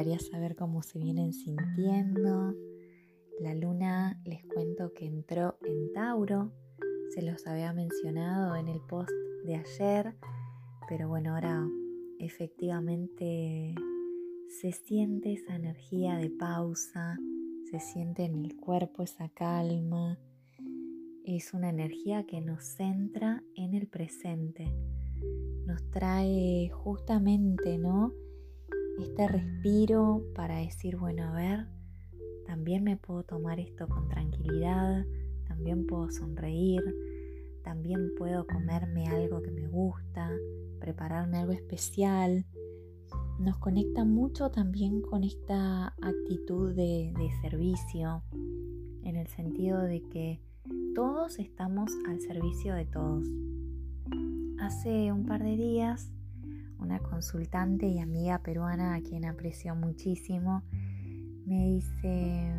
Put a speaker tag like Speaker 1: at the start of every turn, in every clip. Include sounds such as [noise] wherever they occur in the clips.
Speaker 1: encantaría saber cómo se vienen sintiendo. La luna les cuento que entró en Tauro, se los había mencionado en el post de ayer, pero bueno, ahora efectivamente se siente esa energía de pausa, se siente en el cuerpo esa calma. Es una energía que nos centra en el presente, nos trae justamente, ¿no? Este respiro para decir, bueno, a ver, también me puedo tomar esto con tranquilidad, también puedo sonreír, también puedo comerme algo que me gusta, prepararme algo especial. Nos conecta mucho también con esta actitud de, de servicio, en el sentido de que todos estamos al servicio de todos. Hace un par de días, una consultante y amiga peruana a quien aprecio muchísimo, me dice,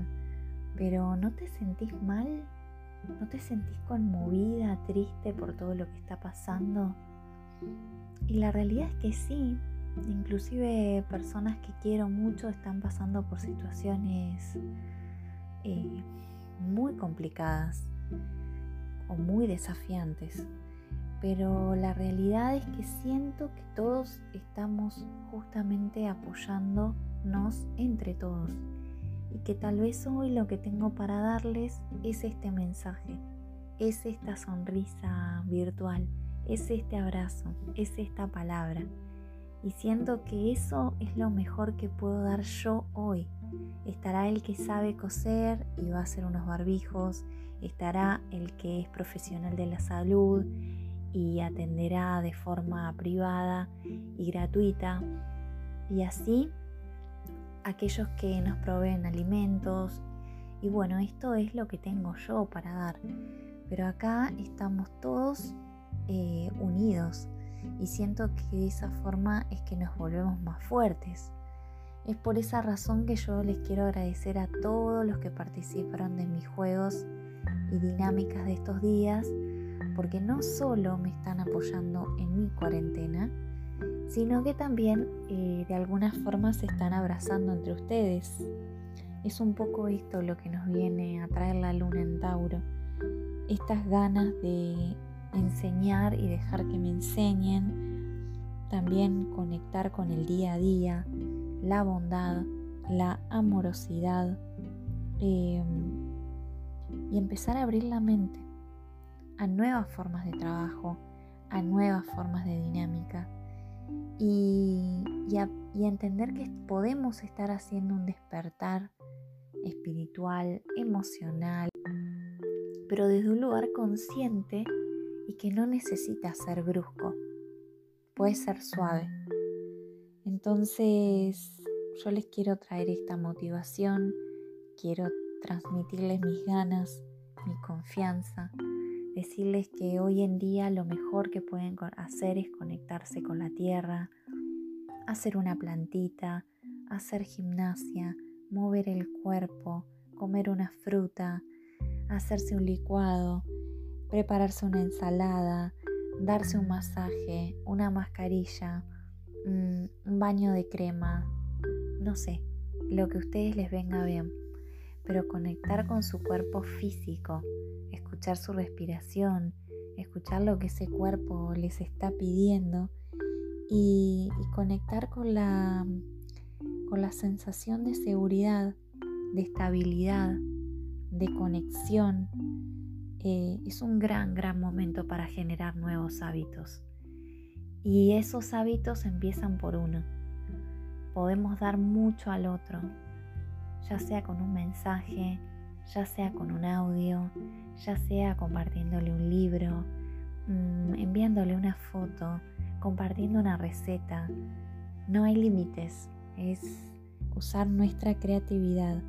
Speaker 1: pero ¿no te sentís mal? ¿No te sentís conmovida, triste por todo lo que está pasando? Y la realidad es que sí, inclusive personas que quiero mucho están pasando por situaciones eh, muy complicadas o muy desafiantes. Pero la realidad es que siento que todos estamos justamente apoyándonos entre todos y que tal vez hoy lo que tengo para darles es este mensaje, es esta sonrisa virtual, es este abrazo, es esta palabra. Y siento que eso es lo mejor que puedo dar yo hoy. Estará el que sabe coser y va a hacer unos barbijos, estará el que es profesional de la salud y atenderá de forma privada y gratuita. Y así aquellos que nos proveen alimentos. Y bueno, esto es lo que tengo yo para dar. Pero acá estamos todos eh, unidos y siento que de esa forma es que nos volvemos más fuertes. Es por esa razón que yo les quiero agradecer a todos los que participaron de mis juegos y dinámicas de estos días, porque no solo me están apoyando en mi cuarentena, sino que también eh, de alguna forma se están abrazando entre ustedes. Es un poco esto lo que nos viene a traer la luna en Tauro, estas ganas de enseñar y dejar que me enseñen, también conectar con el día a día, la bondad, la amorosidad em, y empezar a abrir la mente a nuevas formas de trabajo, a nuevas formas de dinámica y, y entender que podemos estar haciendo un despertar espiritual, emocional, pero desde un lugar consciente y que no necesita ser brusco, puede ser suave. Entonces yo les quiero traer esta motivación, quiero transmitirles mis ganas, mi confianza, decirles que hoy en día lo mejor que pueden hacer es conectarse con la tierra, hacer una plantita, hacer gimnasia, mover el cuerpo, comer una fruta, hacerse un licuado, prepararse una ensalada, darse un masaje, una mascarilla, mm, un baño de crema, no sé, lo que a ustedes les venga bien, pero conectar con su cuerpo físico, escuchar su respiración, escuchar lo que ese cuerpo les está pidiendo y, conectar con la, con la sensación de seguridad, de estabilidad, de conexión eh, es un gran, gran momento para generar nuevos hábitos. Y esos hábitos empiezan por uno. Podemos dar mucho al otro, ya sea con un mensaje, ya sea con un audio, ya sea compartiéndole un libro, mm, enviándole una foto, compartiendo una receta. No hay límites, es usar nuestra creatividad.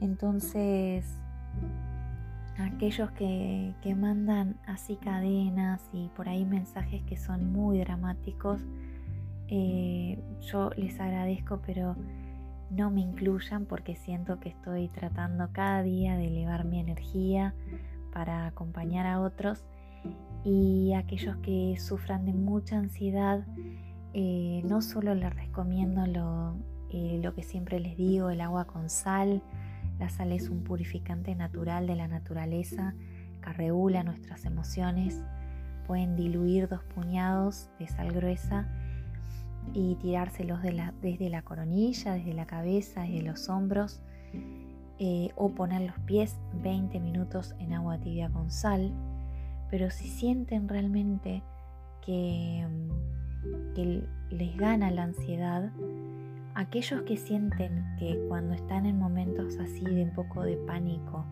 Speaker 1: Entonces, aquellos que, mandan así cadenas y por ahí mensajes que son muy dramáticos, eh, yo les agradezco, pero no me incluyan porque siento que estoy tratando cada día de elevar mi energía para acompañar a otros y aquellos que sufran de mucha ansiedad, eh, no solo les recomiendo eh, lo que siempre les digo, el agua con sal. La sal es un purificante natural de la naturaleza que regula nuestras emociones. Pueden diluir dos puñados de sal gruesa y tirárselos desde la coronilla, desde la cabeza, desde los hombros, eh, o poner los pies 20 minutos en agua tibia con sal. Pero si sienten realmente que, mm, que les gana la ansiedad, aquellos que sienten que cuando están en momentos así de un poco de pánico,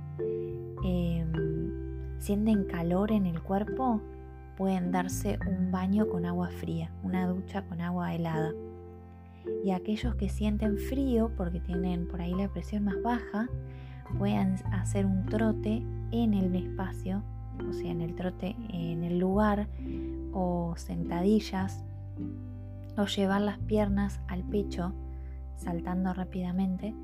Speaker 1: em, sienten calor en el cuerpo, pueden darse un baño con agua fría, una ducha con agua helada. Y aquellos que sienten frío porque tienen por ahí la presión más baja, pueden hacer un trote en el espacio, o sea, en el trote en el lugar o sentadillas o llevar las piernas al pecho saltando rápidamente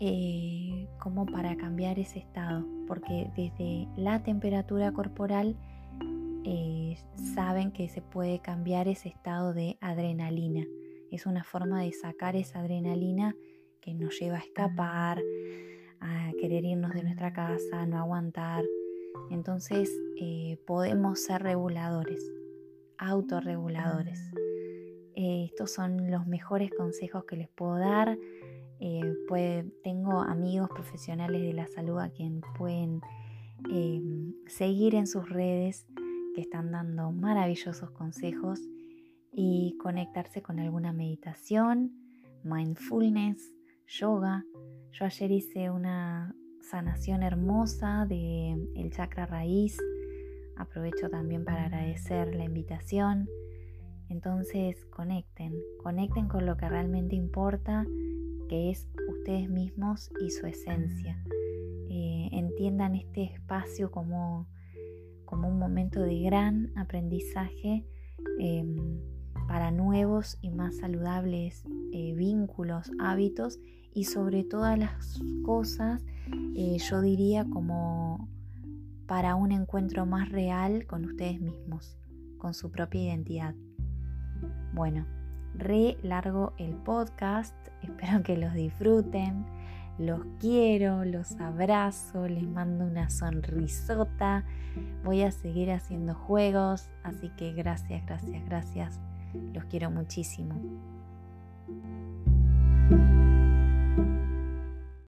Speaker 1: eh, como para cambiar ese estado porque desde la temperatura corporal eh, saben que se puede cambiar ese estado de adrenalina es una forma de sacar esa adrenalina que nos lleva a escapar a querer irnos de nuestra casa, no aguantar. Entonces eh, podemos ser reguladores, autorreguladores. Eh, estos son los mejores consejos que les puedo dar. Eh, tengo amigos profesionales de la salud a quien pueden seguir en sus redes que están dando maravillosos consejos y conectarse con alguna meditación, mindfulness, yoga. Yo ayer hice una sanación hermosa de el chakra raíz. Aprovecho también para agradecer la invitación. Entonces conecten, conecten con lo que realmente importa, que es ustedes mismos y su esencia. Eh, entiendan este espacio como, como un momento de gran aprendizaje em, para nuevos y más saludables eh, vínculos, hábitos y sobre todas las cosas, eh, yo diría como para un encuentro más real con ustedes mismos, con su propia identidad. Bueno, re largo el podcast, [laughs] espero que los disfruten, los quiero, los abrazo, les mando una sonrisota, voy a seguir haciendo juegos, así que gracias, gracias, gracias, los quiero muchísimo.